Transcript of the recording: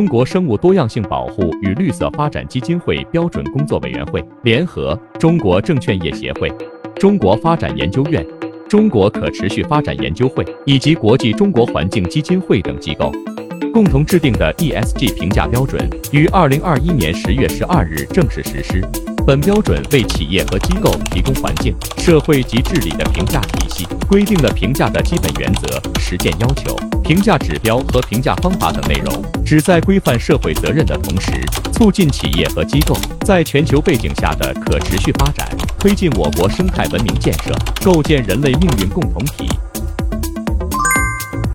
中国生物多样性保护与绿色发展基金会标准工作委员会联合中国证券业协会、中国发展研究院、中国可持续发展研究会以及国际中国环境基金会等机构，共同制定的 ESG 评价标准于二零二一年十月十二日正式实施。本标准为企业和机构提供环境、社会及治理的评价体系，规定了评价的基本原则、实践要求、评价指标和评价方法等内容，旨在规范社会责任的同时，促进企业和机构在全球背景下的可持续发展，推进我国生态文明建设，构建人类命运共同体。